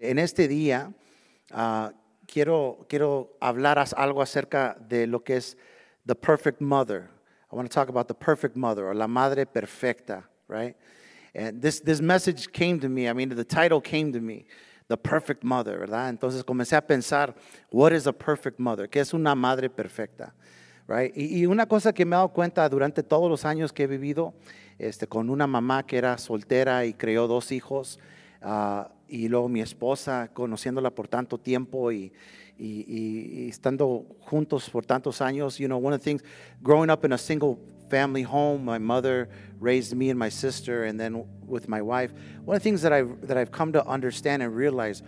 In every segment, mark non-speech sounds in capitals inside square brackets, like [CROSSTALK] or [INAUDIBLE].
En este día uh, quiero, quiero hablar algo acerca de lo que es the perfect mother. I want to talk about the perfect mother or la madre perfecta, right? And this, this message came to me. I mean, the title came to me, the perfect mother, ¿verdad? Entonces comencé a pensar, what is a perfect mother? ¿Qué es una madre perfecta? Right? Y, y, una cosa que me he dado cuenta durante todos los años que he vivido este, con una mamá que era soltera y creó dos hijos, uh, y luego mi esposa, conociéndola por tanto tiempo y, y, y, estando juntos por tantos años. You know, one of the things, growing up in a single family home, my mother raised me and my sister, and then with my wife. One of the things that I've, that I've come to understand and realize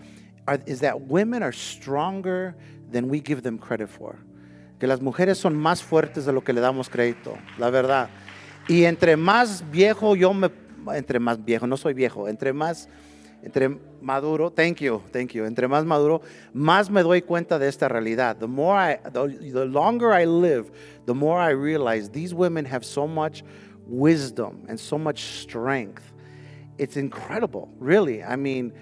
are, is that women are stronger than we give them credit for. Que las mujeres son más fuertes de lo que le damos crédito, la verdad. Y entre más viejo yo me, entre más viejo, no soy viejo, entre más entre maduro, thank you, thank you, entre más maduro, más me doy cuenta de esta realidad. The more I, the, the longer I live, the more I realize these women have so much wisdom and so much strength. It's incredible, really. I mean,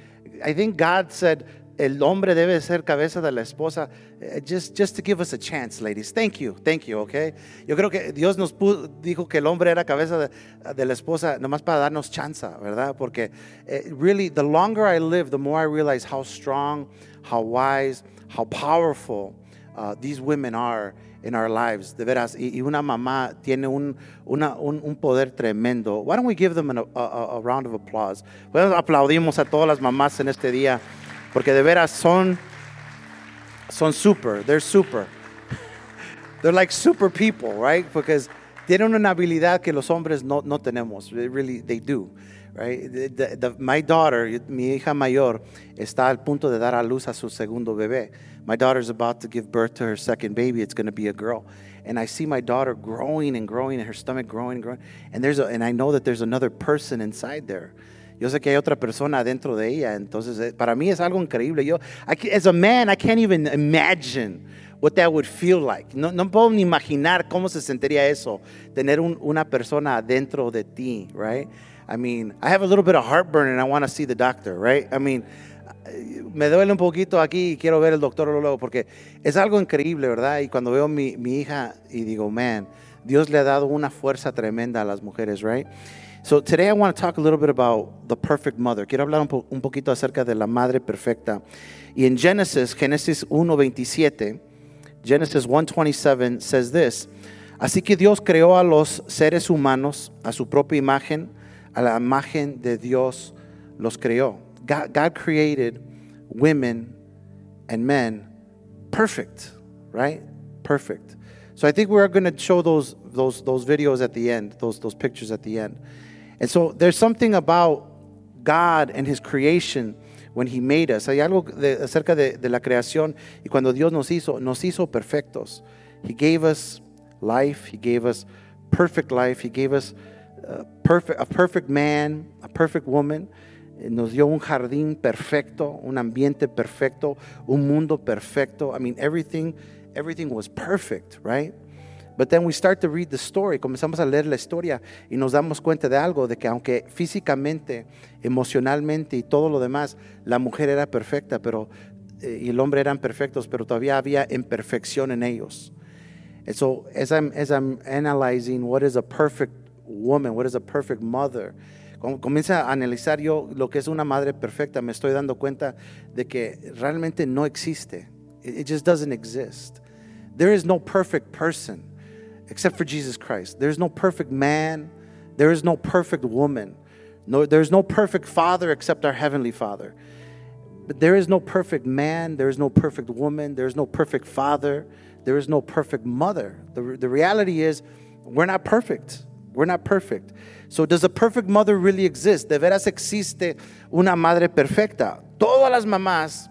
I think God said, el hombre debe ser cabeza de la esposa, eh, just, just to give us a chance, ladies. Thank you, thank you, okay? Yo creo que Dios nos puso, dijo que el hombre era cabeza de, de, la esposa nomás para darnos chance, ¿verdad? Porque eh, really, the longer I live, the more I realize how strong, how wise, how powerful uh, these women are in our lives, de veras. Y, y una mamá tiene un, una, un, un, poder tremendo. Why don't we give them an, a, a, round of applause? Bueno, aplaudimos a todas las mamás en este día. Porque de veras son, son super, they're super. They're like super people, right? Because tienen una habilidad que los hombres no, no tenemos. They really, they do. Right? The, the, my daughter, mi hija mayor, está al punto de dar a luz a su segundo bebé. My daughter's about to give birth to her second baby. It's going to be a girl. And I see my daughter growing and growing, and her stomach growing and growing. And, there's a, and I know that there's another person inside there. Yo sé que hay otra persona dentro de ella, entonces eh, para mí es algo increíble. Yo, I, as a man, I can't even imagine what that would feel like. No, no puedo ni imaginar cómo se sentiría eso, tener un, una persona dentro de ti, right? I mean, I have a little bit of heartburn and I want to see the doctor, right? I mean, me duele un poquito aquí y quiero ver el doctor luego porque es algo increíble, ¿verdad? Y cuando veo mi, mi hija y digo, man, Dios le ha dado una fuerza tremenda a las mujeres, right? So today I want to talk a little bit about the perfect mother. Quiero hablar un, po un poquito acerca de la madre perfecta. Y en Genesis, Génesis 1:27, Genesis 1:27 says this. Así que Dios creó a los seres humanos a su propia imagen, a la imagen de Dios los creó. God, God created women and men perfect, right? Perfect. So I think we're going to show those those those videos at the end, those those pictures at the end. And so there's something about God and His creation when He made us. Hay algo de, acerca de, de, la creación y cuando Dios nos hizo, nos hizo perfectos. He gave us life. He gave us perfect life. He gave us uh, a perfect, a perfect man, a perfect woman. Nos dio un jardín perfecto, un ambiente perfecto, un mundo perfecto. I mean, everything, everything was perfect, right? But then we start to read the story, comenzamos a leer la historia y nos damos cuenta de algo, de que aunque físicamente, emocionalmente y todo lo demás, la mujer era perfecta, pero eh, y el hombre eran perfectos, pero todavía había imperfección en ellos. And so as I'm, as I'm analyzing what is a perfect woman, what is a perfect mother, comienza a analizar yo lo que es una madre perfecta, me estoy dando cuenta de que realmente no existe. It just doesn't exist. There is no perfect person except for Jesus Christ. There's no perfect man, there is no perfect woman. No, there's no perfect father except our heavenly Father. But there is no perfect man, there is no perfect woman, there is no perfect father, there is no perfect mother. The, the reality is, we're not perfect. We're not perfect. So, does a perfect mother really exist? ¿De veras existe una madre perfecta? Todas las mamás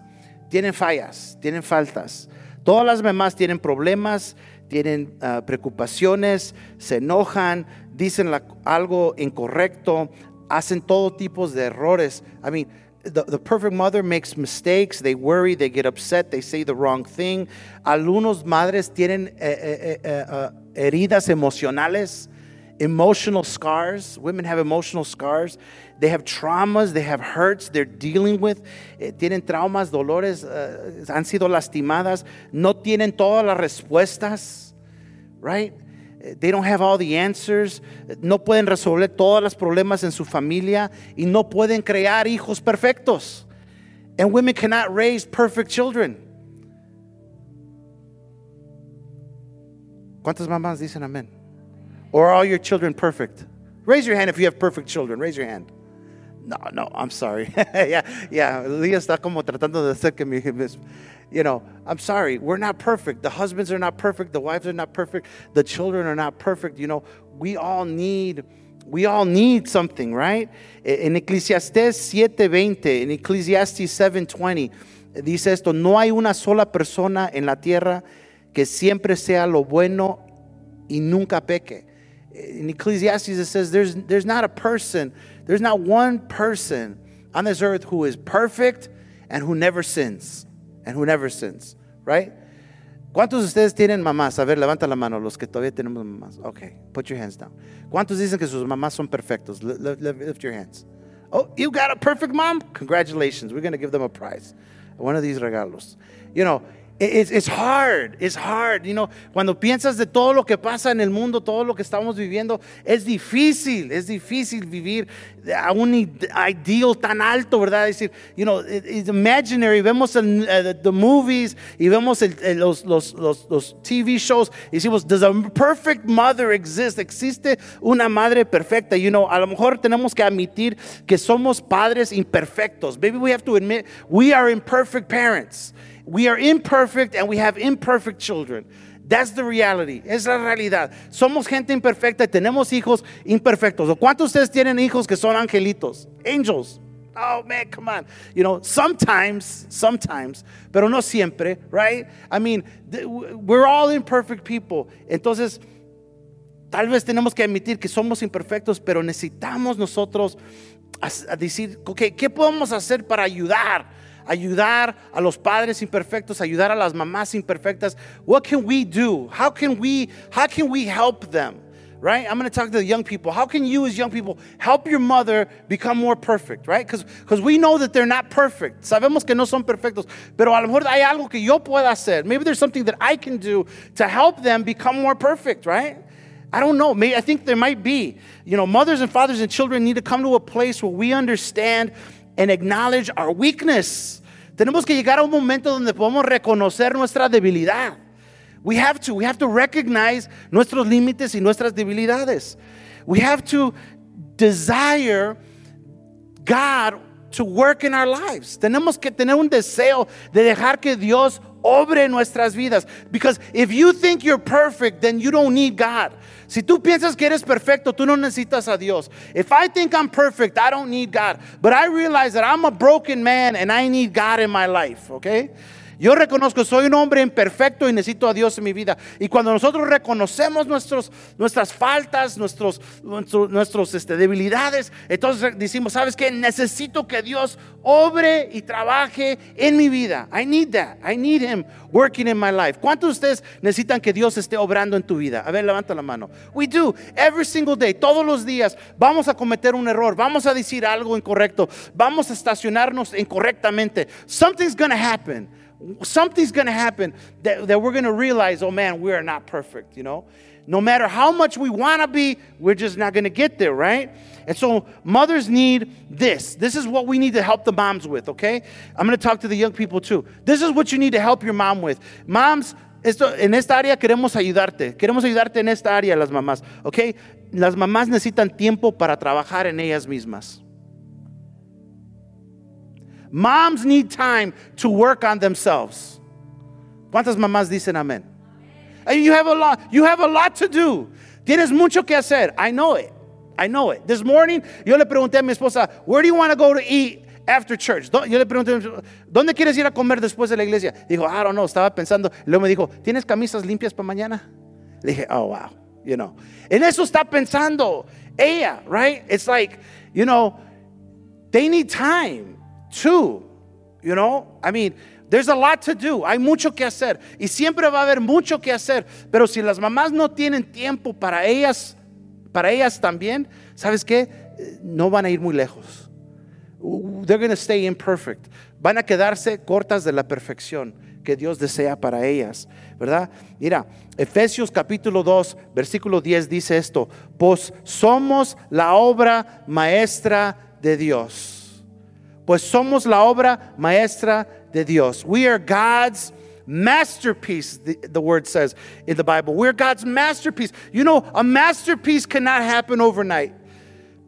tienen fallas, tienen faltas. Todas las mamás tienen problemas, tienen uh, preocupaciones, se enojan, dicen la, algo incorrecto, hacen todo tipo de errores. I mean, the, the, perfect mother makes mistakes, they worry, they get upset, they say the wrong thing. Algunos madres tienen eh, eh, eh, uh, heridas emocionales emotional scars. Women have emotional scars. They have traumas, they have hurts they're dealing with. Eh, tienen traumas, dolores, uh, han sido lastimadas. No tienen todas las respuestas, right? Eh, they don't have all the answers. No pueden resolver todos los problemas en su familia y no pueden crear hijos perfectos. And women cannot raise perfect children. ¿Cuántas mamás dicen amén? Or are all your children perfect? Raise your hand if you have perfect children. Raise your hand. No, no, I'm sorry. [LAUGHS] yeah, yeah. Leah está como tratando de hacer que mi, you know, I'm sorry. We're not perfect. The husbands are not perfect. The wives are not perfect. The children are not perfect. You know, we all need we all need something, right? En Eclesiastés 7:20, en Ecclesiastes 7:20 dice esto, no hay una sola persona en la tierra que siempre sea lo bueno y nunca peque. In Ecclesiastes it says there's there's not a person, there's not one person on this earth who is perfect and who never sins and who never sins, right? ¿Cuántos de ustedes tienen mamás? A ver, levanta la mano, los que todavía tenemos mamás. Okay, put your hands down. ¿Cuántos dicen que sus mamás son perfectos? Lift your hands. Oh, you got a perfect mom? Congratulations. We're going to give them a prize. One of these regalos. You know, It's, hard, it's hard. You know, cuando piensas de todo lo que pasa en el mundo, todo lo que estamos viviendo, es difícil, es difícil vivir a un ideal tan alto, ¿verdad? Es decir, you know, it's imaginary. Vemos el, uh, the movies y vemos el, el, los, los, los, los, TV shows y decimos, does a perfect mother exist? ¿Existe una madre perfecta? You know, a lo mejor tenemos que admitir que somos padres imperfectos. Maybe we have to admit we are imperfect parents. We are imperfect and we have imperfect children. That's the reality. Es la realidad. Somos gente imperfecta y tenemos hijos imperfectos. ¿O cuántos de ustedes tienen hijos que son angelitos? Angels. Oh man, come on. You know, sometimes, sometimes, pero no siempre, right? I mean, we're all imperfect people. Entonces, tal vez tenemos que admitir que somos imperfectos, pero necesitamos nosotros a, decir, okay, ¿qué podemos hacer para ayudar? Ayudar a los padres imperfectos, ayudar a las mamás imperfectas. What can we do? How can we how can we help them? Right? I'm going to talk to the young people. How can you as young people help your mother become more perfect, right? Cuz we know that they're not perfect. Sabemos que no son perfectos, pero a lo mejor hay algo que yo pueda hacer. Maybe there's something that I can do to help them become more perfect, right? I don't know. Maybe, I think there might be. You know, mothers and fathers and children need to come to a place where we understand and acknowledge our weakness. Tenemos que llegar a un momento donde podamos reconocer nuestra debilidad. We have to, we have to recognize nuestros límites y nuestras debilidades. We have to desire God to work in our lives. Tenemos que tener un deseo de dejar que Dios obre nuestras vidas. Because if you think you're perfect, then you don't need God. Si tú piensas que eres perfecto, tú no necesitas a Dios. If I think I'm perfect, I don't need God. But I realize that I'm a broken man and I need God in my life, okay? Yo reconozco, soy un hombre imperfecto y necesito a Dios en mi vida. Y cuando nosotros reconocemos nuestros, nuestras faltas, nuestros, nuestros, este, debilidades, entonces decimos, ¿sabes qué? Necesito que Dios obre y trabaje en mi vida. I need that. I need Him working in my life. ¿Cuántos de ustedes necesitan que Dios esté obrando en tu vida? A ver, levanta la mano. We do. Every single day, todos los días, vamos a cometer un error, vamos a decir algo incorrecto, vamos a estacionarnos incorrectamente. Something's going to happen something's going to happen that, that we're going to realize, oh man, we are not perfect, you know? No matter how much we want to be, we're just not going to get there, right? And so mothers need this. This is what we need to help the moms with, okay? I'm going to talk to the young people too. This is what you need to help your mom with. Moms, esto, en esta área queremos ayudarte. Queremos ayudarte en esta área, las mamás, okay? Las mamás necesitan tiempo para trabajar en ellas mismas. Moms need time to work on themselves. ¿Cuántas mamás dicen amén? And You have a lot, you have a lot to do. Tienes mucho que hacer. I know it. I know it. This morning yo le pregunté a mi esposa, where do you want to go to eat after church? Yo le pregunté, ¿dónde quieres ir a comer después de la iglesia? Dijo, I don't know, estaba pensando. Luego me dijo, ¿tienes camisas limpias para mañana? Le dije, oh, wow, you know. En eso está pensando ella, right? It's like, you know, they need time. Two, you know, I mean, there's a lot to do, hay mucho que hacer y siempre va a haber mucho que hacer, pero si las mamás no tienen tiempo para ellas para ellas también, ¿sabes qué? No van a ir muy lejos. They're going to stay imperfect. Van a quedarse cortas de la perfección que Dios desea para ellas, ¿verdad? Mira, Efesios capítulo 2, versículo 10 dice esto, pues somos la obra maestra de Dios. Pues somos la obra maestra de Dios. We are God's masterpiece, the, the, word says in the Bible. We're God's masterpiece. You know, a masterpiece cannot happen overnight.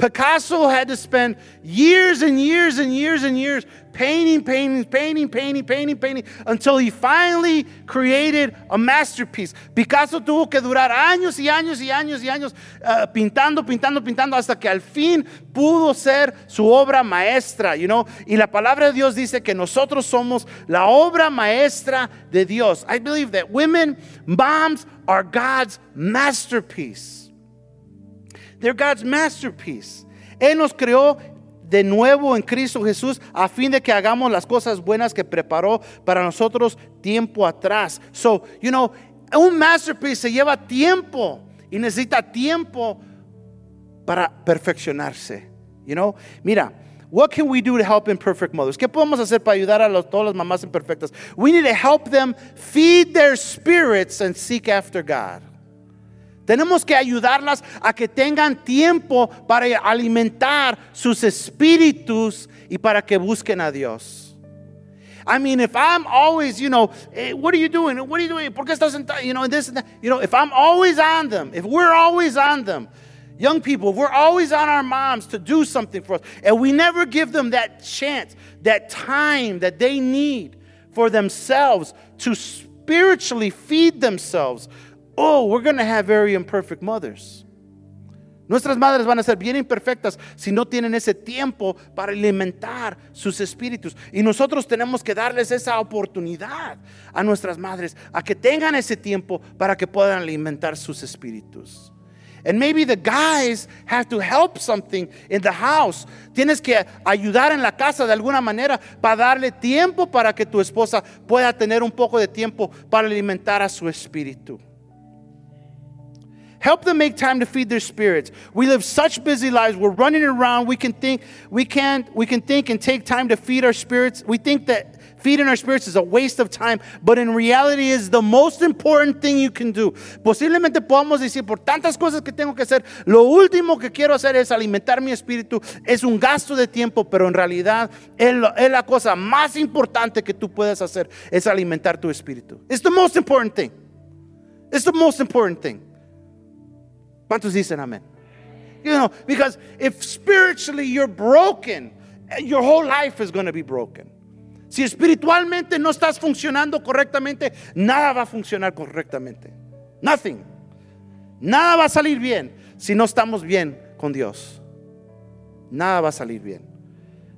Picasso had to spend years and years and years and years painting, painting, painting, painting, painting, painting, until he finally created a masterpiece. Picasso tuvo que durar años y años y años y años uh, pintando, pintando, pintando, hasta que al fin pudo ser su obra maestra, you know. Y la palabra de Dios dice que nosotros somos la obra maestra de Dios. I believe that women, moms, are God's masterpiece. They're God's masterpiece. Él nos creó de nuevo en Cristo Jesús a fin de que hagamos las cosas buenas que preparó para nosotros tiempo atrás. So, you know, un masterpiece se lleva tiempo y necesita tiempo para perfeccionarse. You know, mira, what can we do to help imperfect mothers? ¿Qué podemos hacer para ayudar a los, todas las mamás imperfectas? We need to help them feed their spirits and seek after God. Tenemos que ayudarlas a que tengan tiempo para alimentar sus espíritus y para que busquen a Dios. I mean, if I'm always, you know, hey, what are you doing? What are you doing? ¿Por qué estás? You know, this and that. You know, if I'm always on them, if we're always on them, young people, we're always on our moms to do something for us, and we never give them that chance, that time that they need for themselves to spiritually feed themselves oh, we're going to have very imperfect mothers. Nuestras madres van a ser bien imperfectas si no tienen ese tiempo para alimentar sus espíritus. Y nosotros tenemos que darles esa oportunidad a nuestras madres, a que tengan ese tiempo para que puedan alimentar sus espíritus. And maybe the guys have to help something in the house. Tienes que ayudar en la casa de alguna manera para darle tiempo para que tu esposa pueda tener un poco de tiempo para alimentar a su espíritu. Help them make time to feed their spirits. We live such busy lives. We're running around. We can think we can't we can think and take time to feed our spirits. We think that feeding our spirits is a waste of time, but in reality is the most important thing you can do. Posiblemente podamos decir por tantas cosas que tengo que hacer, lo último que quiero hacer es alimentar mi espíritu. Es un gasto de tiempo, pero en realidad es la cosa más importante que tú puedes hacer es alimentar tu espíritu. It's the most important thing. It's the most important thing. ¿Cuántos dicen amén? You know, because if spiritually you're broken, your whole life is going to be broken. Si espiritualmente no estás funcionando correctamente, nada va a funcionar correctamente. Nothing. Nada va a salir bien si no estamos bien con Dios. Nada va a salir bien.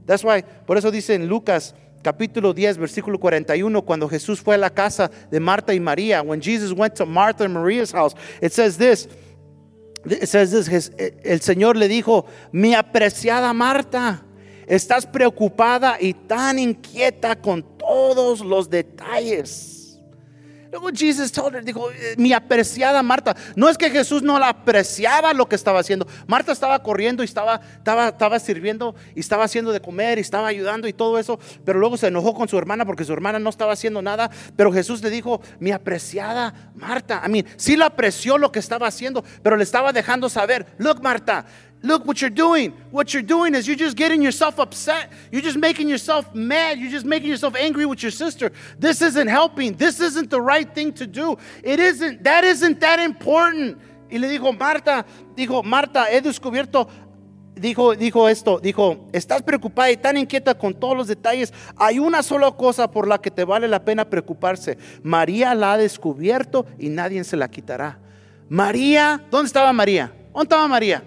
That's why, por eso dice en Lucas capítulo 10, versículo 41, cuando Jesús fue a la casa de Marta y María, when Jesus went to Martha and Maria's house, it says this, el Señor le dijo, mi apreciada Marta, estás preocupada y tan inquieta con todos los detalles. Luego Jesús dijo, eh, mi apreciada Marta. No es que Jesús no la apreciaba lo que estaba haciendo. Marta estaba corriendo y estaba, estaba, estaba sirviendo y estaba haciendo de comer y estaba ayudando y todo eso. Pero luego se enojó con su hermana porque su hermana no estaba haciendo nada. Pero Jesús le dijo, mi apreciada Marta. A mí, sí la apreció lo que estaba haciendo, pero le estaba dejando saber, look Marta, Look what you're doing. What you're doing is you're just getting yourself upset. You're just making yourself mad. You're just making yourself angry with your sister. This isn't helping. This isn't the right thing to do. It isn't, that isn't that important. Y le dijo, Marta, dijo, Marta, he descubierto, dijo, dijo esto, dijo, estás preocupada y tan inquieta con todos los detalles. Hay una sola cosa por la que te vale la pena preocuparse. María la ha descubierto y nadie se la quitará. María, ¿dónde estaba María? ¿Dónde estaba María?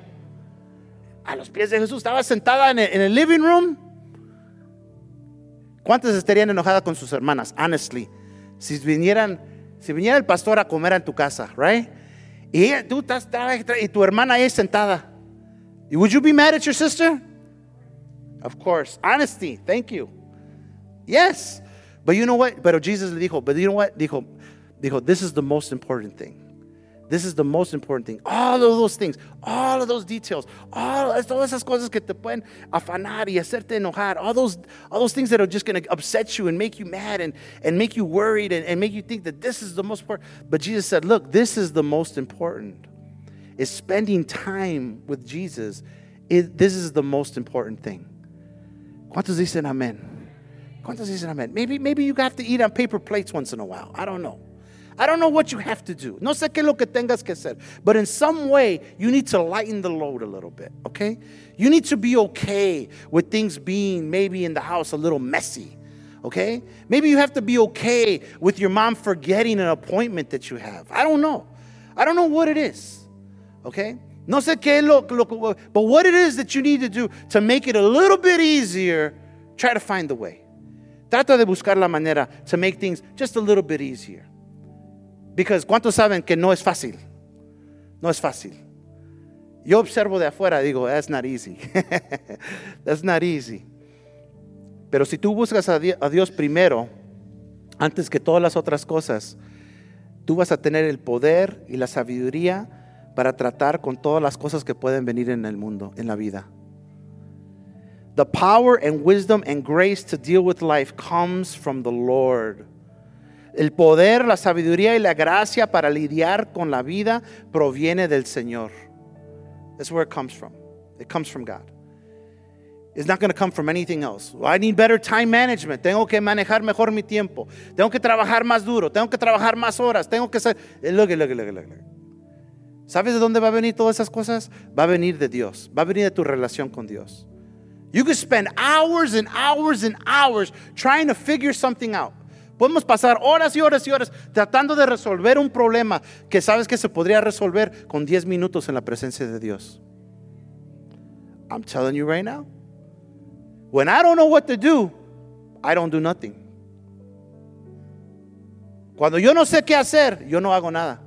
A los pies de Jesús. Estaba sentada en el, living room. ¿Cuántas estarían enojadas con sus hermanas? Honestly. Si vinieran, si viniera el pastor a comer en tu casa, right? Y tú estás, y tu hermana ahí sentada. Would you be mad at your sister? Of course. Honesty. Thank you. Yes. But you know what? Pero Jesus le dijo, but you know what? Dijo, dijo, this is the most important thing. This is the most important thing. All of those things, all of those details, all todas esas cosas que te pueden afanar y hacerte enojar, all those, all those things that are just going to upset you and make you mad and, and make you worried and, and make you think that this is the most important. But Jesus said, look, this is the most important. Is spending time with Jesus. It, this is the most important thing. ¿Cuántos dicen amén? ¿Cuántos dicen amén? Maybe, maybe you have to eat on paper plates once in a while. I don't know. I don't know what you have to do. No sé qué lo que tengas que hacer. But in some way, you need to lighten the load a little bit, okay? You need to be okay with things being maybe in the house a little messy, okay? Maybe you have to be okay with your mom forgetting an appointment that you have. I don't know. I don't know what it is, okay? No sé qué lo, lo, but what it is that you need to do to make it a little bit easier, try to find the way. Trata de buscar la manera to make things just a little bit easier. Because ¿cuántos saben que no es fácil? No es fácil. Yo observo de afuera, digo, that's not easy. [LAUGHS] that's not easy. Pero si tú buscas a Dios primero, antes que todas las otras cosas, tú vas a tener el poder y la sabiduría para tratar con todas las cosas que pueden venir en el mundo, en la vida. The power and wisdom and grace to deal with life comes from the Lord. El poder, la sabiduría y la gracia para lidiar con la vida proviene del Señor. That's where it comes from. It comes from God. It's not going to come from anything else. I need better time management. Tengo que manejar mejor mi tiempo. Tengo que trabajar más duro. Tengo que trabajar más horas. Tengo que ser. Eh, look, look, look, look, look. ¿Sabes de dónde va a venir todas esas cosas? Va a venir de Dios. Va a venir de tu relación con Dios. You can spend hours and hours and hours trying to figure something out. Podemos pasar horas y horas y horas tratando de resolver un problema que sabes que se podría resolver con 10 minutos en la presencia de Dios. I'm telling you right now. When I don't know what to do, I don't do nothing. Cuando yo no sé qué hacer, yo no hago nada.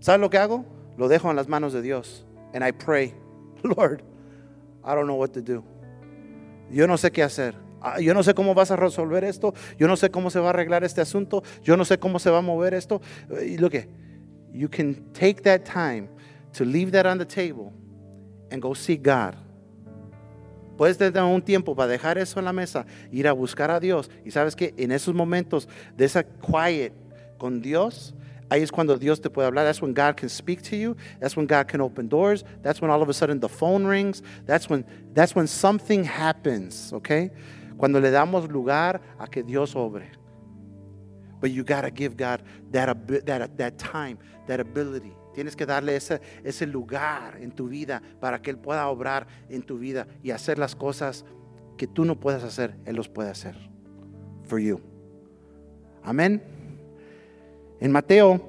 ¿Sabes lo que hago? Lo dejo en las manos de Dios. And I pray, [LAUGHS] Lord, I don't know what to do. Yo no sé qué hacer. Ah, yo no sé cómo vas a resolver esto, yo no sé cómo se va a arreglar este asunto, yo no sé cómo se va a mover esto. Y look, you can take that time to leave that on the table and go see God. Puedes tener un tiempo para dejar eso en la mesa, ir a buscar a Dios. Y sabes que en esos momentos de esa quiet con Dios, ahí es cuando Dios te puede hablar. That's when God can speak to you. That's when God can open doors. That's when all of a sudden the phone rings. That's when, that's when something happens, okay? Cuando le damos lugar a que Dios obre. But you got to give God that, that, that time, that ability. Tienes que darle ese, ese lugar en tu vida para que Él pueda obrar en tu vida y hacer las cosas que tú no puedes hacer, Él los puede hacer. For you. Amén. En Mateo,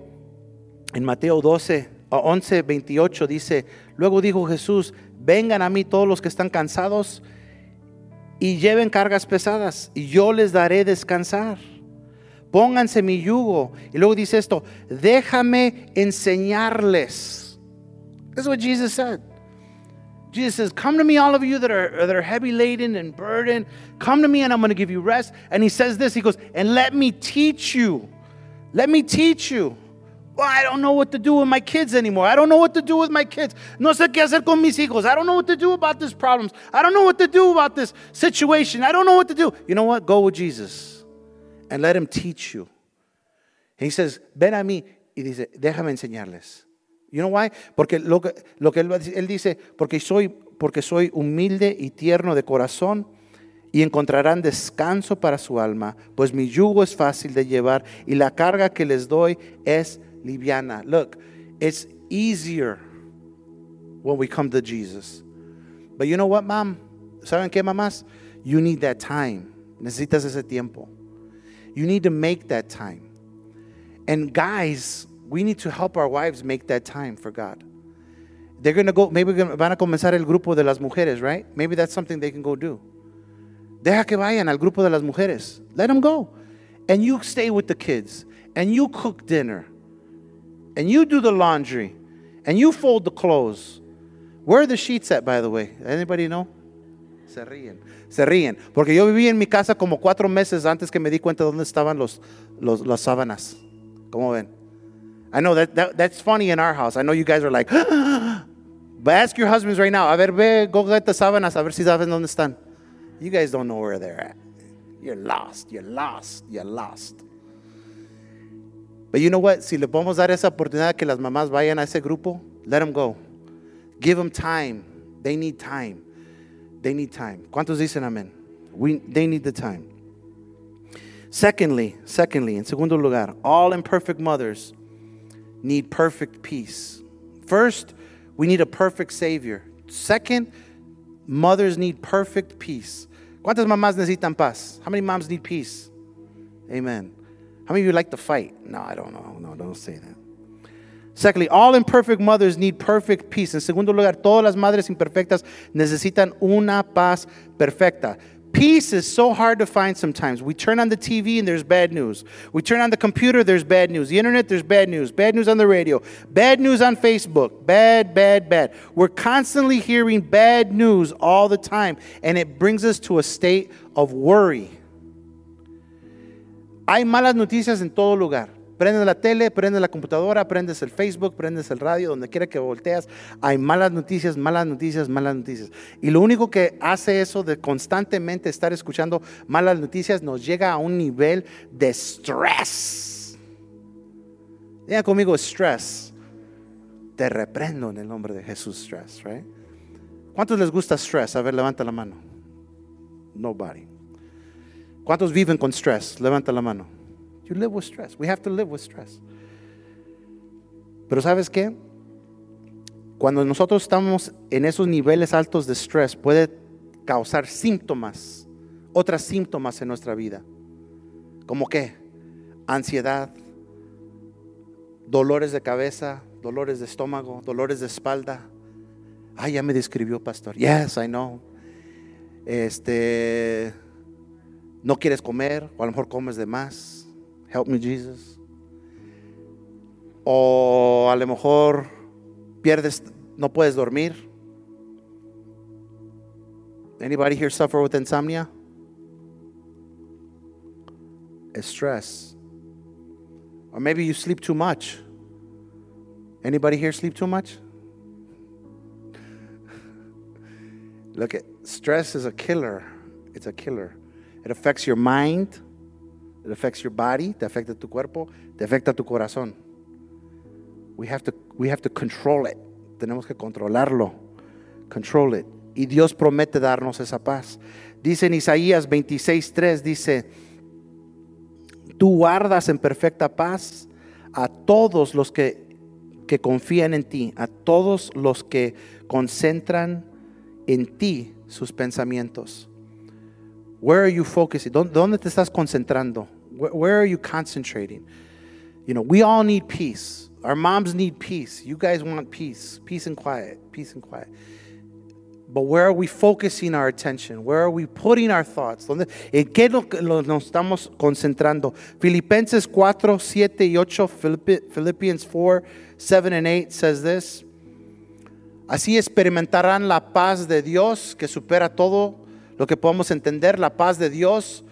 en Mateo 12, 11, 28 dice, luego dijo Jesús, vengan a mí todos los que están cansados y lleven cargas pesadas y yo les daré descansar. Pónganse mi yugo. Y luego dice esto, déjame enseñarles. That's what Jesus said. Jesus says, Come to me, all of you that are, that are heavy laden and burdened. Come to me, and I'm going to give you rest. And he says this He goes, And let me teach you. Let me teach you. I don't know what to do with my kids anymore. I don't know what to do with my kids. No sé qué hacer con mis hijos. I don't know what to do about these problems. I don't know what to do about this situation. I don't know what to do. You know what? Go with Jesus and let him teach you. He says, ven a mí y dice, déjame enseñarles. You know why? Porque lo que, lo que él, dice, porque soy, porque soy humilde y tierno de corazón y encontrarán descanso para su alma, pues mi yugo es fácil de llevar y la carga que les doy es liviana. Look, it's easier when we come to Jesus. But you know what, mom? ¿Saben qué, mamás? You need that time. Necesitas ese tiempo. You need to make that time. And guys, we need to help our wives make that time for God. They're going to go, maybe van a comenzar el grupo de las mujeres, right? Maybe that's something they can go do. Deja que vayan al grupo de las mujeres. Let them go. And you stay with the kids. And you cook dinner and you do the laundry and you fold the clothes. Where are the sheets at, by the way? Anybody know? Se ríen, se ríen. Porque yo viví en mi casa como cuatro meses antes que me di cuenta de dónde estaban los, los, las sábanas. ¿Cómo ven? I know that, that that's funny in our house. I know you guys are like, [GASPS] but ask your husbands right now. A ver, ve, go get the sábanas, a ver si saben dónde están. You guys don't know where they're at. You're lost. You're lost. You're lost. But you know what? Si le podemos dar esa oportunidad que las mamás vayan a ese grupo, let them go. Give them time. They need time. They need time. ¿Cuántos dicen amén? We, they need the time. Secondly, secondly, en segundo lugar, all imperfect mothers need perfect peace. First, we need a perfect Savior. Second, mothers need perfect peace. ¿Cuántas mamás necesitan paz? How many moms need peace? Amen. How many of you like to fight? No, I don't know. No, don't say that. Secondly, all imperfect mothers need perfect peace. En segundo lugar, todas las madres imperfectas necesitan una paz perfecta. Peace is so hard to find sometimes. We turn on the TV and there's bad news. We turn on the computer, there's bad news. The internet, there's bad news. Bad news on the radio. Bad news on Facebook. Bad, bad, bad. We're constantly hearing bad news all the time, and it brings us to a state of worry. Hay malas noticias en todo lugar. Prendes la tele, prendes la computadora, prendes el Facebook, prendes el radio, donde quiera que volteas, hay malas noticias, malas noticias, malas noticias. Y lo único que hace eso de constantemente estar escuchando malas noticias nos llega a un nivel de estrés. Diga conmigo, stress. Te reprendo en el nombre de Jesús, stress, right? ¿Cuántos les gusta stress? A ver, levanta la mano. Nobody. ¿Cuántos viven con stress? Levanta la mano. You live with stress. We have to live with stress. Pero ¿sabes qué? Cuando nosotros estamos en esos niveles altos de stress, puede causar síntomas, otras síntomas en nuestra vida. ¿Como qué? Ansiedad, dolores de cabeza, dolores de estómago, dolores de espalda. Ah, ya me describió, pastor. Yes, I know. Este, no quieres comer, o a lo mejor comes de más. Help me, Jesus. O a lo mejor pierdes, no puedes dormir. Anybody here suffer with insomnia? Stress. Or maybe you sleep too much. Anybody here sleep too much? [LAUGHS] Look at stress is a killer. It's a killer. It affects your mind, it affects your body, te afecta tu cuerpo, te afecta tu corazón. We have to, we have to control it. Tenemos que controlarlo. Control it. Y Dios promete darnos esa paz. Dice en Isaías 26:3 dice, "Tú guardas en perfecta paz a todos los que que confían en ti, a todos los que concentran en ti sus pensamientos." Where are you focusing? ¿Dónde te estás concentrando? Where are you concentrating? You know, we all need peace. Our moms need peace. You guys want peace, peace and quiet, peace and quiet. But where are we focusing our attention? Where are we putting our thoughts? ¿Dónde, ¿En qué lo, lo, nos estamos concentrando? Filipenses 4, 7 y 8, Philippians 4, 7 and 8 says this. Así experimentarán la paz de Dios que supera todo lo que podemos entender, la paz de Dios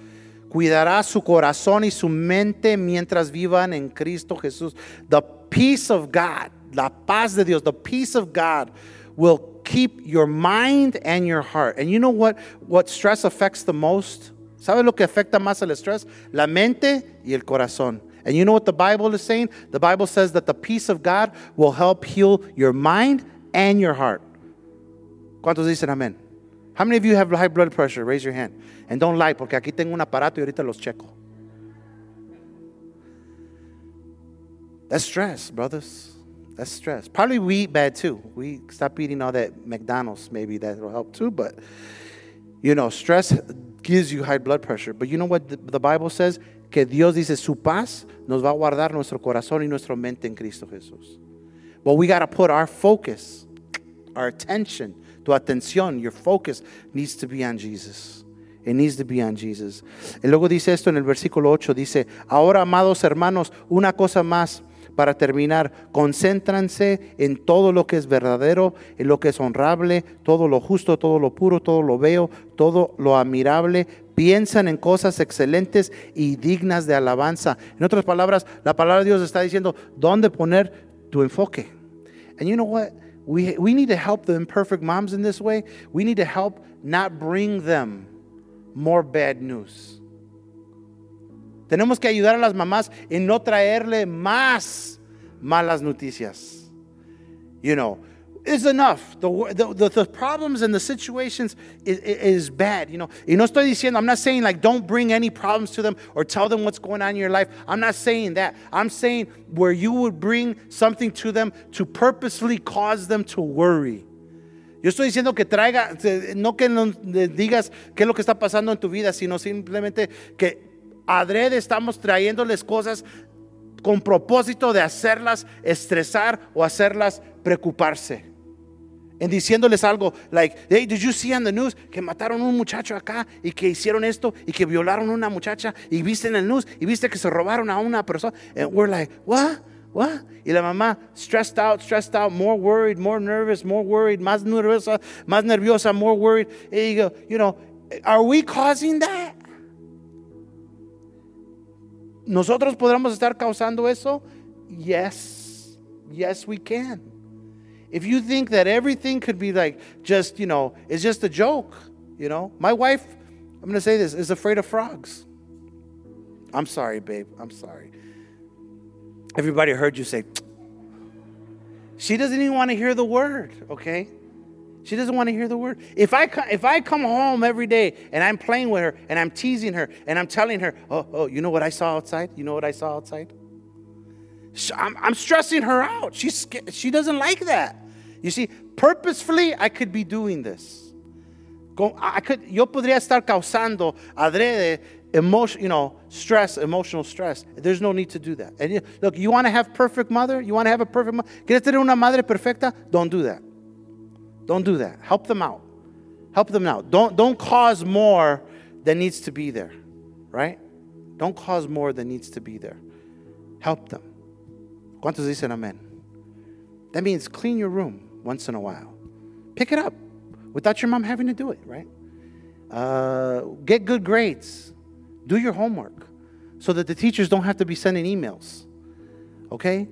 cuidará su corazón y su mente mientras vivan en Cristo Jesús. The peace of God, la paz de Dios, the peace of God will keep your mind and your heart. And you know what what stress affects the most? ¿Sabe lo que afecta más el estrés? La mente y el corazón. And you know what the Bible is saying? The Bible says that the peace of God will help heal your mind and your heart. ¿Cuántos dicen amén? How many of you have high blood pressure? Raise your hand. And don't lie, porque aquí tengo un aparato y ahorita los checo. That's stress, brothers. That's stress. Probably we eat bad too. We stop eating all that McDonald's. Maybe that will help too. But, you know, stress gives you high blood pressure. But you know what the, the Bible says? Que Dios dice, su paz nos va a guardar nuestro corazón y nuestra mente en Cristo Jesús. But we got to put our focus, our attention, tu atención, your focus needs to be on Jesus. It needs to be on Jesus. Y luego dice esto en el versículo 8, dice, ahora amados hermanos, una cosa más para terminar, concéntranse en todo lo que es verdadero, en lo que es honrable, todo lo justo, todo lo puro, todo lo veo, todo lo admirable. piensan en cosas excelentes y dignas de alabanza. En otras palabras, la palabra de Dios está diciendo dónde poner tu enfoque. And you know what? We, we need to help the imperfect moms in this way. We need to help not bring them more bad news. Tenemos que ayudar a las mamás en no traerle más malas noticias. You know, is enough. The, the, the, problems and the situations is, is, bad, you know. Y no estoy diciendo, I'm not saying like don't bring any problems to them or tell them what's going on in your life. I'm not saying that. I'm saying where you would bring something to them to purposely cause them to worry. Yo estoy diciendo que traiga, no que digas qué es lo que está pasando en tu vida, sino simplemente que adrede estamos trayéndoles cosas con propósito de hacerlas estresar o hacerlas preocuparse en diciéndoles algo, like, hey, did you see on the news que mataron a un muchacho acá y que hicieron esto y que violaron una muchacha y viste en el news y viste que se robaron a una persona? And we're like, what? What? Y la mamá, stressed out, stressed out, more worried, more nervous, more worried, más nerviosa, más nerviosa, more worried. Y you you know, are we causing that? ¿Nosotros podremos estar causando eso? Yes. Yes, we can. If you think that everything could be like just, you know, it's just a joke, you know. My wife, I'm going to say this, is afraid of frogs. I'm sorry, babe. I'm sorry. Everybody heard you say, [TSK] she doesn't even want to hear the word, okay? She doesn't want to hear the word. If I, if I come home every day and I'm playing with her and I'm teasing her and I'm telling her, oh, oh, you know what I saw outside? You know what I saw outside? I'm, I'm stressing her out. She's, she doesn't like that. You see, purposefully, I could be doing this. I could, yo podría estar causando adrede emotion, you know, stress, emotional stress. There's no need to do that. And look, you want to have perfect mother? You want to have a perfect mother? ¿Quieres tener una madre perfecta? Don't do that. Don't do that. Help them out. Help them out. Don't, don't cause more than needs to be there, right? Don't cause more than needs to be there. Help them. ¿Cuántos dicen amén? That means clean your room once in a while. Pick it up without your mom having to do it, right? Uh, get good grades. Do your homework so that the teachers don't have to be sending emails. Okay?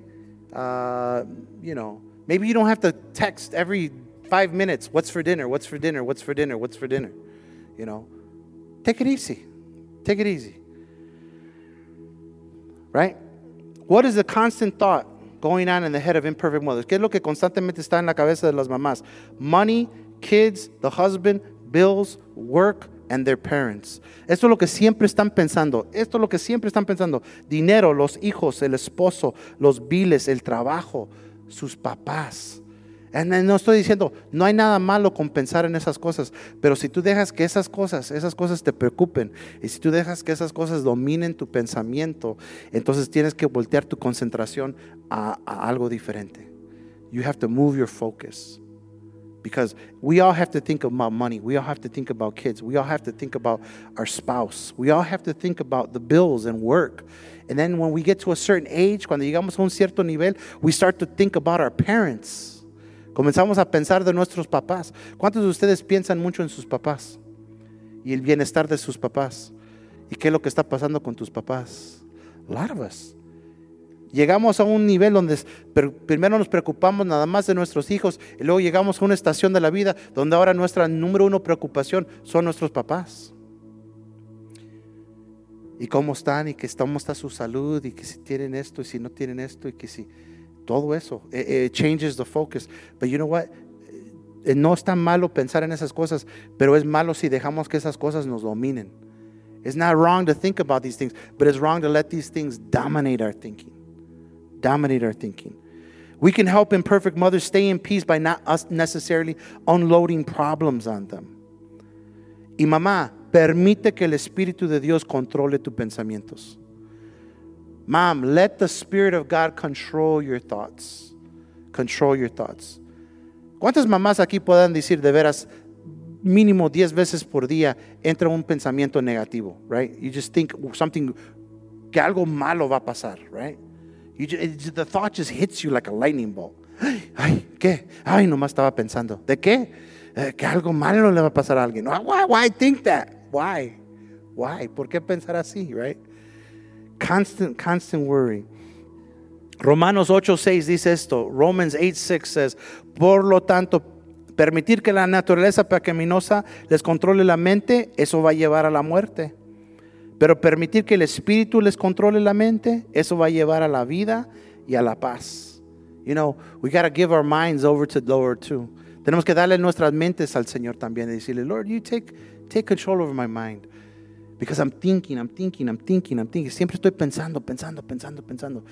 Uh, you know, maybe you don't have to text every five minutes what's for dinner, what's for dinner, what's for dinner, what's for dinner. You know, take it easy. Take it easy. Right? What is the constant thought going on in the head of imperfect mothers? ¿Qué es lo que constantemente está en la cabeza de las mamás? Money, kids, the husband, bills, work, and their parents. Esto es lo que siempre están pensando. Esto es lo que siempre están pensando. Dinero, los hijos, el esposo, los biles, el trabajo, sus papás. Eh, no estoy diciendo, no hay nada malo con pensar en esas cosas, pero si tú dejas que esas cosas, esas cosas te preocupen, y si tú dejas que esas cosas dominen tu pensamiento, entonces tienes que voltear tu concentración a, a algo diferente. You have to move your focus. Because we all have to think about money. We all have to think about kids. We all have to think about our spouse. We all have to think about the bills and work. And then when we get to a certain age, cuando llegamos a un cierto nivel, we start to think about our parents. Comenzamos a pensar de nuestros papás. ¿Cuántos de ustedes piensan mucho en sus papás? Y el bienestar de sus papás. ¿Y qué es lo que está pasando con tus papás? Larvas. Llegamos a un nivel donde primero nos preocupamos nada más de nuestros hijos y luego llegamos a una estación de la vida donde ahora nuestra número uno preocupación son nuestros papás. Y cómo están y cómo está su salud y que si tienen esto y si no tienen esto y que si todo eso. It, changes the focus. But you know what? Eh, no es tan malo pensar en esas cosas, pero es malo si dejamos que esas cosas nos dominen. It's not wrong to think about these things, but it's wrong to let these things dominate our thinking. Dominate our thinking. We can help imperfect mothers stay in peace by not us necessarily unloading problems on them. Y mamá, permite que el Espíritu de Dios controle tus pensamientos. Mom, let the Spirit of God control your thoughts. Control your thoughts. ¿Cuántas mamás aquí puedan decir de veras, mínimo 10 veces por día entra un pensamiento negativo, right? You just think something, que algo malo va a pasar, right? You just, the thought just hits you like a lightning bolt. Ay, ¿qué? Ay, nomás estaba pensando. ¿De qué? Eh, que algo malo le va a pasar a alguien. Why, why think that? Why? Why? ¿Por qué pensar así, right? Constant, constant worry. Romanos 8:6 dice esto. Romans 8:6 says, por lo tanto, permitir que la naturaleza pecaminosa les controle la mente, eso va a llevar a la muerte. Pero permitir que el espíritu les controle la mente, eso va a llevar a la vida y a la paz. You know, we got to give our minds over to the Lord too. Tenemos que darle nuestras mentes al Señor también y decirle, Lord, you take, take control over my mind. Because I'm thinking, I'm thinking, I'm thinking, I'm thinking. Siempre estoy pensando, pensando, pensando, pensando.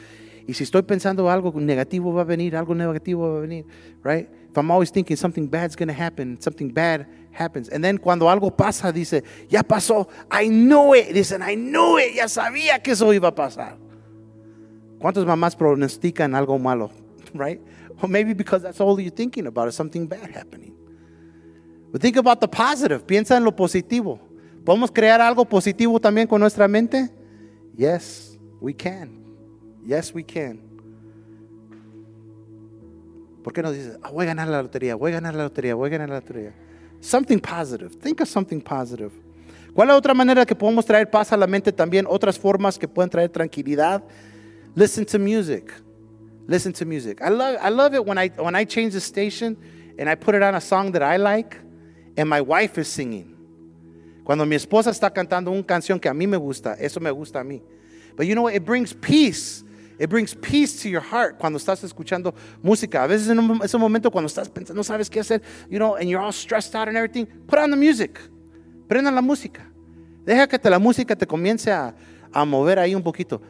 Y si estoy pensando algo negativo va a venir, algo negativo va a venir, right? If I'm always thinking something bad's going to happen, something bad happens. And then cuando algo pasa, dice, ya pasó, I knew it. Dicen, I knew it, ya sabía que eso iba a pasar. ¿Cuántas mamás pronostican algo malo, [LAUGHS] right? Or maybe because that's all you're thinking about is something bad happening. But think about the positive. Piensa en lo positivo. ¿Podemos crear algo positivo también con nuestra mente? Yes, we can. Yes, we can. ¿Por qué no dices, oh, voy a ganar la lotería, voy a ganar la lotería, voy a ganar la lotería? Something positive. Think of something positive. ¿Cuál es otra manera que podemos traer paz a la mente también? Otras formas que pueden traer tranquilidad. Listen to music. Listen to music. I love, I love it when I, when I change the station and I put it on a song that I like and my wife is singing. Cuando mi esposa está cantando una canción que a mí me gusta, eso me gusta a mí. But you know what? It brings peace It brings peace to your heart cuando estás escuchando música. A veces en ese momento cuando estás pensando, no sabes qué hacer, you know, and you're all stressed out and everything, put on the music. Prendan la música. Deja que te, la música te comience a, mover ahí un poquito.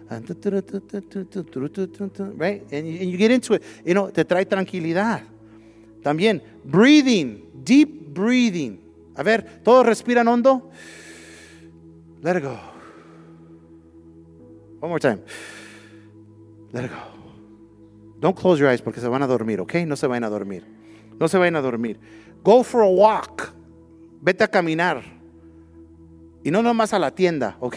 Right? And you, and you get into it. You know, te trae tranquilidad. También, breathing, deep breathing. A ver, todos respiran hondo. Let it go. One more time. Let it go. Don't close your eyes porque se van a dormir, ¿ok? No se van a dormir. No se van a dormir. Go for a walk. Vete a caminar. Y no nomás a la tienda, ¿ok?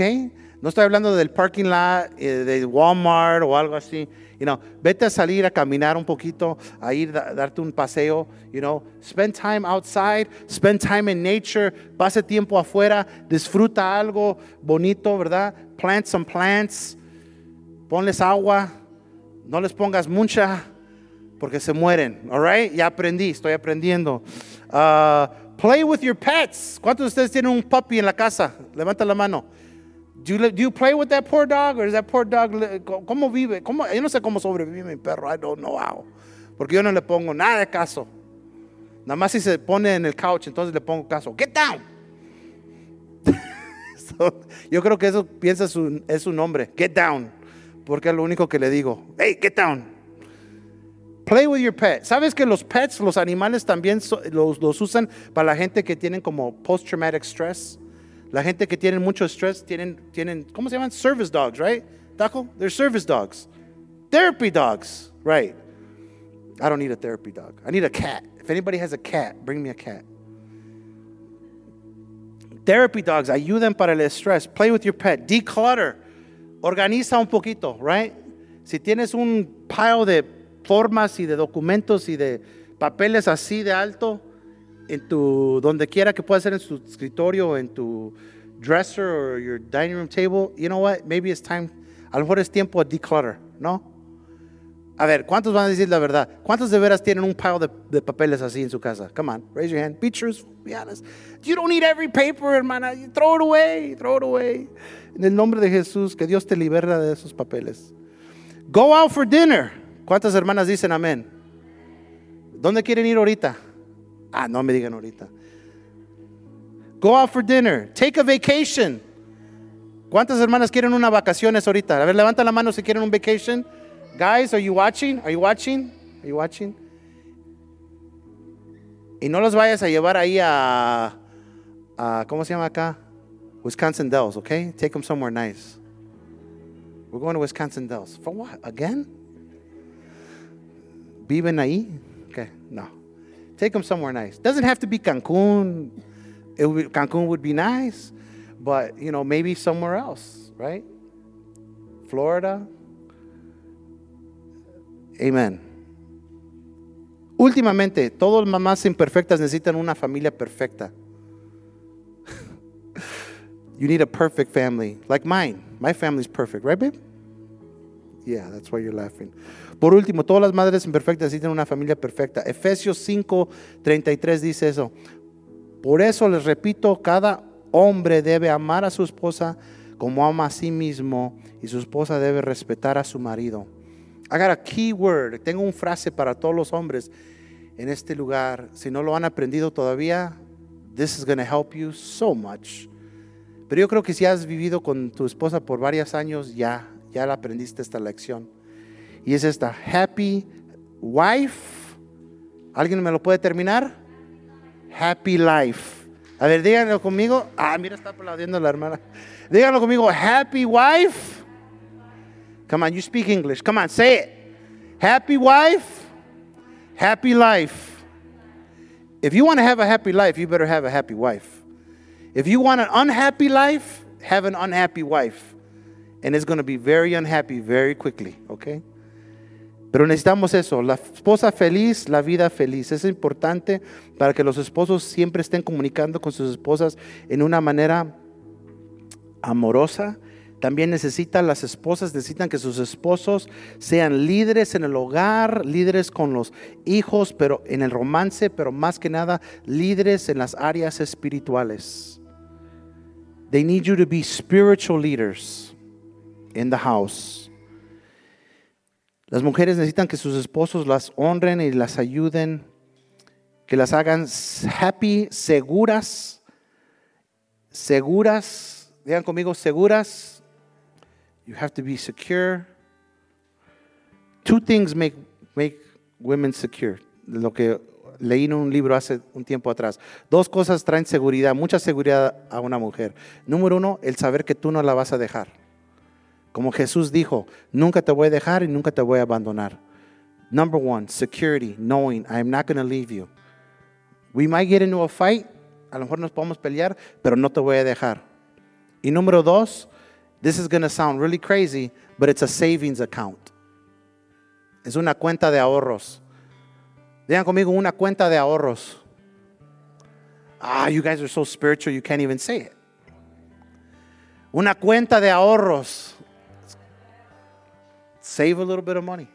No estoy hablando del parking lot eh, de Walmart o algo así. You know, vete a salir a caminar un poquito, a ir a darte un paseo. You know, spend time outside, spend time in nature. Pase tiempo afuera, disfruta algo bonito, ¿verdad? Plant some plants. Ponles agua, no les pongas mucha porque se mueren. All right? Ya aprendí, estoy aprendiendo. Uh, play with your pets. ¿Cuántos de ustedes tienen un puppy en la casa? Levanta la mano. Do you, play with that poor dog or is that poor dog cómo vive? ¿Cómo? Yo no sé cómo sobrevive mi perro. I don't know how. Porque yo no le pongo nada de caso. Nada más si se pone en el couch, entonces le pongo caso. Get down. [LAUGHS] yo creo que eso piensa su, es su nombre. Get down porque es lo único que le digo. Hey, get down. Play with your pet. ¿Sabes que los pets, los animales también los, los, usan para la gente que tienen como post-traumatic stress? La gente que tiene mucho estrés tienen, tienen, ¿cómo se llaman? Service dogs, right? Taco? They're service dogs. Therapy dogs, right? I don't need a therapy dog. I need a cat. If anybody has a cat, bring me a cat. Therapy dogs ayudan para el estrés. Play with your pet. Declutter organiza un poquito, right? Si tienes un pile de formas y de documentos y de papeles así de alto en tu donde quiera que pueda ser en tu escritorio, en tu dresser or your dining room table, you know what? Maybe it's time. A lo mejor es tiempo de declutter, ¿no? A ver, ¿cuántos van a decir la verdad? ¿Cuántos de veras tienen un pile de, de, papeles así en su casa? Come on, raise your hand. Be truthful, be honest. You don't need every paper, hermana. You throw it away, throw it away. En el nombre de Jesús, que Dios te libera de esos papeles. Go out for dinner. ¿Cuántas hermanas dicen amén? ¿Dónde quieren ir ahorita? Ah, no me digan ahorita. Go out for dinner. Take a vacation. ¿Cuántas hermanas quieren una vacaciones ahorita? A ver, levanta la mano si quieren un vacation. Guys, are you watching? Are you watching? Are you watching? Y no los vayas a llevar ahí a, ¿cómo se llama acá? Wisconsin Dells, okay? Take them somewhere nice. We're going to Wisconsin Dells. For what? Again? Viven ahí? Okay, no. Take them somewhere nice. Doesn't have to be Cancun. It would be, Cancun would be nice, but you know, maybe somewhere else, right? Florida. Amen. Últimamente, todas mamás imperfectas necesitan una familia perfecta. [LAUGHS] You need a perfect family, like mine. My family's perfect, right, babe? Yeah, that's why you're laughing. Por último, todas las madres imperfectas necesitan una familia perfecta. Efesios 5, 33 dice eso. Por eso les repito, cada hombre debe amar a su esposa como ama a sí mismo y su esposa debe respetar a su marido. I got a key word. Tengo una frase para todos los hombres en este lugar. Si no lo han aprendido todavía, this is going to help you so much. Pero yo creo que si has vivido con tu esposa por varios años, ya, ya la aprendiste esta lección. Y es esta, happy wife. ¿Alguien me lo puede terminar? Happy life. A ver, díganlo conmigo. Ah, mira, está aplaudiendo la hermana. Díganlo conmigo, happy wife. Come on, you speak English. Come on, say it. Happy wife, happy life. If you want to have a happy life, you better have a happy wife. If you want an unhappy life, have an unhappy wife. And it's going to be very unhappy very quickly, okay? Pero necesitamos eso, la esposa feliz, la vida feliz. Es importante para que los esposos siempre estén comunicando con sus esposas en una manera amorosa. También necesitan las esposas, necesitan que sus esposos sean líderes en el hogar, líderes con los hijos, pero en el romance, pero más que nada líderes en las áreas espirituales. They need you to be spiritual leaders in the house. Las mujeres necesitan que sus esposos las honren y las ayuden, que las hagan happy, seguras, seguras. Digan conmigo, seguras. You have to be secure. Two things make, make women secure. Lo que leí en un libro hace un tiempo atrás. Dos cosas traen seguridad, mucha seguridad a una mujer. Número uno, el saber que tú no la vas a dejar. Como Jesús dijo, nunca te voy a dejar y nunca te voy a abandonar. Number one, security, knowing I'm not going to leave you. We might get into a fight, a lo mejor nos podemos pelear, pero no te voy a dejar. Y número dos, this is going to sound really crazy, but it's a savings account. Es una cuenta de ahorros. Digan conmigo una cuenta de ahorros. Ah, you guys are so spiritual, you can't even say it. Una cuenta de ahorros. Save a little bit of money.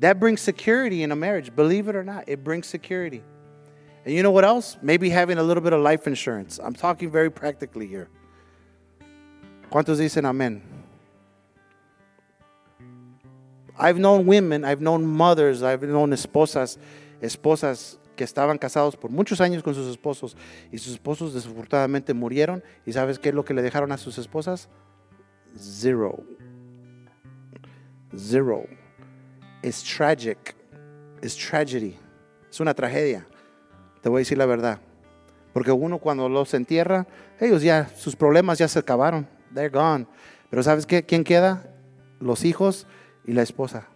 That brings security in a marriage. Believe it or not, it brings security. And you know what else? Maybe having a little bit of life insurance. I'm talking very practically here. ¿Cuántos dicen amén? I've known women, I've known mothers, I've known esposas, esposas que estaban casados por muchos años con sus esposos y sus esposos desafortunadamente murieron. ¿Y sabes qué es lo que le dejaron a sus esposas? Zero. Zero. Es tragic. Es tragedy. Es una tragedia. Te voy a decir la verdad. Porque uno cuando los entierra, ellos ya, sus problemas ya se acabaron. They're gone. Pero ¿sabes qué? ¿Quién queda? Los hijos y la esposa.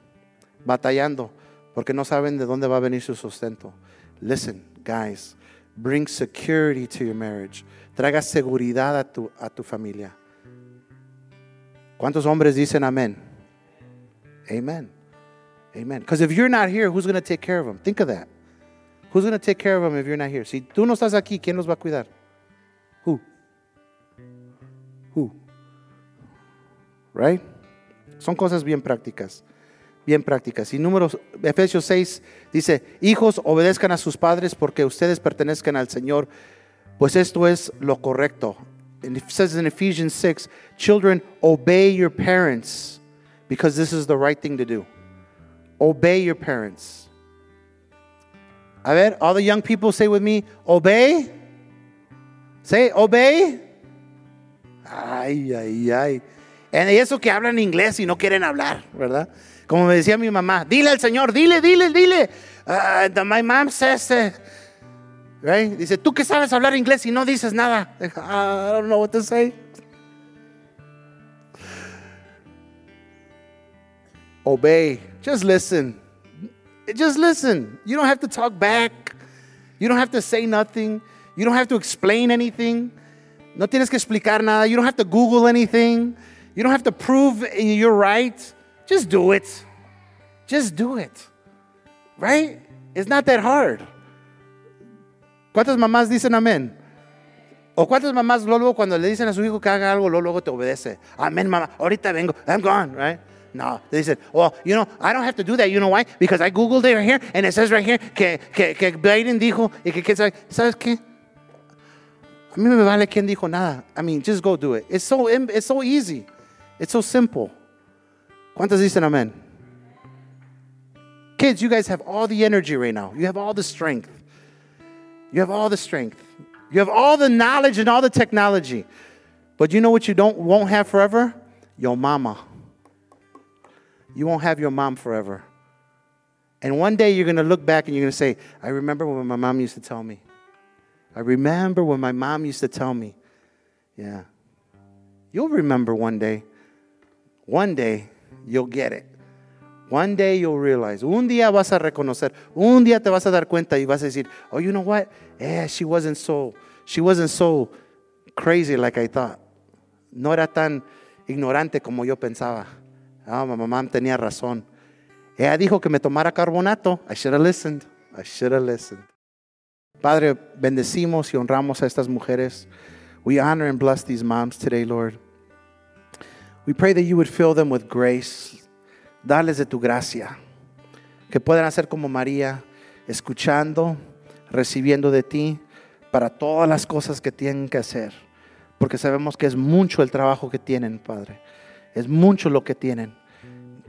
Batallando. Porque no saben de dónde va a venir su sustento. Listen, guys. Bring security to your marriage. Traiga seguridad a tu, a tu familia. ¿Cuántos hombres dicen amén? Amen. Amen. Because if you're not here, who's going to take care of them? Think of that. Who's going to take care of them if you're not here? Si tú no estás aquí, ¿quién los va a cuidar? Who? Who? Right? Son cosas bien prácticas. Bien prácticas. Y números, Efesios 6 dice, hijos, obedezcan a sus padres porque ustedes pertenezcan al Señor, pues esto es lo correcto. And it says in Ephesians 6, children, obey your parents because this is the right thing to do. Obey your parents. A ver, all the young people say with me, obey. Say, obey. Ay, ay, ay. En eso que hablan inglés y no quieren hablar, ¿verdad? Como me decía mi mamá, dile al Señor, dile, dile, dile. Uh, my mom says, uh, right? Dice, tú que sabes hablar inglés y no dices nada. [LAUGHS] I don't know what to say. Obey. Just listen. Just listen. You don't have to talk back. You don't have to say nothing. You don't have to explain anything. No tienes que explicar nada. You don't have to Google anything. You don't have to prove you're right. Just do it. Just do it. Right? It's not that hard. ¿Cuántas mamás dicen amén? ¿O cuántas mamás luego cuando le dicen a su hijo que haga algo, luego, te obedece? Amén, mamá, ahorita vengo, I'm gone, right? No, they said, well, you know, I don't have to do that. You know why? Because I Googled it right here and it says right here que, que, que Biden dijo y que, que ¿sabes qué? A mí me vale quién dijo nada. I mean, just go do it. It's so, it's so easy. It's so simple. ¿Cuántos dicen amén? Kids, you guys have all the energy right now. You have all the strength. You have all the strength. You have all the knowledge and all the technology. But you know what you don't won't have forever? Your mama. You won't have your mom forever. And one day you're going to look back and you're going to say, I remember when my mom used to tell me. I remember when my mom used to tell me. Yeah. You'll remember one day. One day you'll get it. One day you'll realize. Un día vas a reconocer. Un día te vas a dar cuenta y vas a decir, "Oh, you know what? Yeah, she wasn't so she wasn't so crazy like I thought. No era tan ignorante como yo pensaba." Ah, mi mamá tenía razón. Ella dijo que me tomara carbonato. I should have listened. I should have listened. Padre, bendecimos y honramos a estas mujeres. We honor and bless these moms today, Lord. We pray that you would fill them with grace. Darles de tu gracia. Que puedan hacer como María, escuchando, recibiendo de ti para todas las cosas que tienen que hacer. Porque sabemos que es mucho el trabajo que tienen, Padre. Es mucho lo que tienen.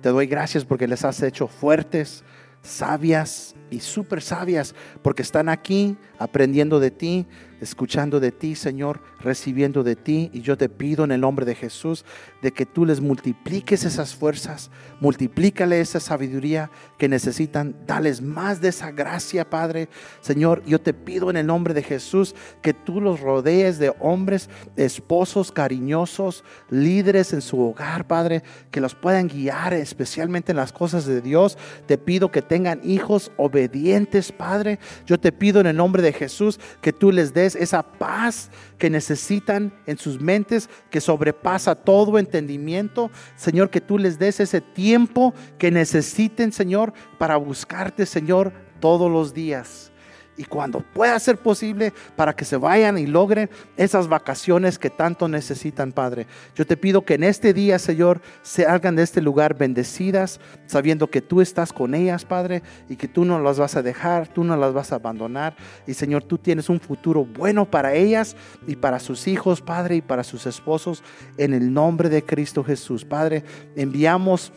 Te doy gracias porque les has hecho fuertes, sabias y súper sabias, porque están aquí aprendiendo de ti, escuchando de ti, Señor, recibiendo de ti. Y yo te pido en el nombre de Jesús de que tú les multipliques esas fuerzas, multiplícale esa sabiduría que necesitan, dales más de esa gracia, Padre. Señor, yo te pido en el nombre de Jesús que tú los rodees de hombres, esposos cariñosos, líderes en su hogar, Padre, que los puedan guiar especialmente en las cosas de Dios. Te pido que tengan hijos obedientes, Padre. Yo te pido en el nombre de Jesús que tú les des esa paz que necesitan en sus mentes, que sobrepasa todo entendimiento. Señor, que tú les des ese tiempo que necesiten, Señor, para buscarte, Señor, todos los días y cuando pueda ser posible para que se vayan y logren esas vacaciones que tanto necesitan, Padre. Yo te pido que en este día, Señor, se hagan de este lugar bendecidas, sabiendo que tú estás con ellas, Padre, y que tú no las vas a dejar, tú no las vas a abandonar. Y Señor, tú tienes un futuro bueno para ellas y para sus hijos, Padre, y para sus esposos, en el nombre de Cristo Jesús. Padre, enviamos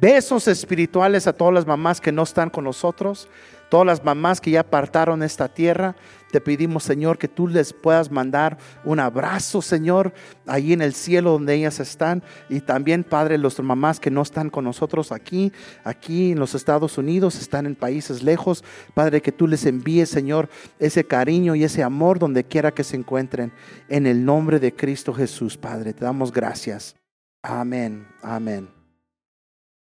besos espirituales a todas las mamás que no están con nosotros todas las mamás que ya apartaron esta tierra, te pedimos, Señor, que tú les puedas mandar un abrazo, Señor, allí en el cielo donde ellas están. Y también, Padre, los mamás que no están con nosotros aquí, aquí en los Estados Unidos, están en países lejos. Padre, que tú les envíes, Señor, ese cariño y ese amor donde quiera que se encuentren. En el nombre de Cristo Jesús, Padre, te damos gracias. Amén, amén.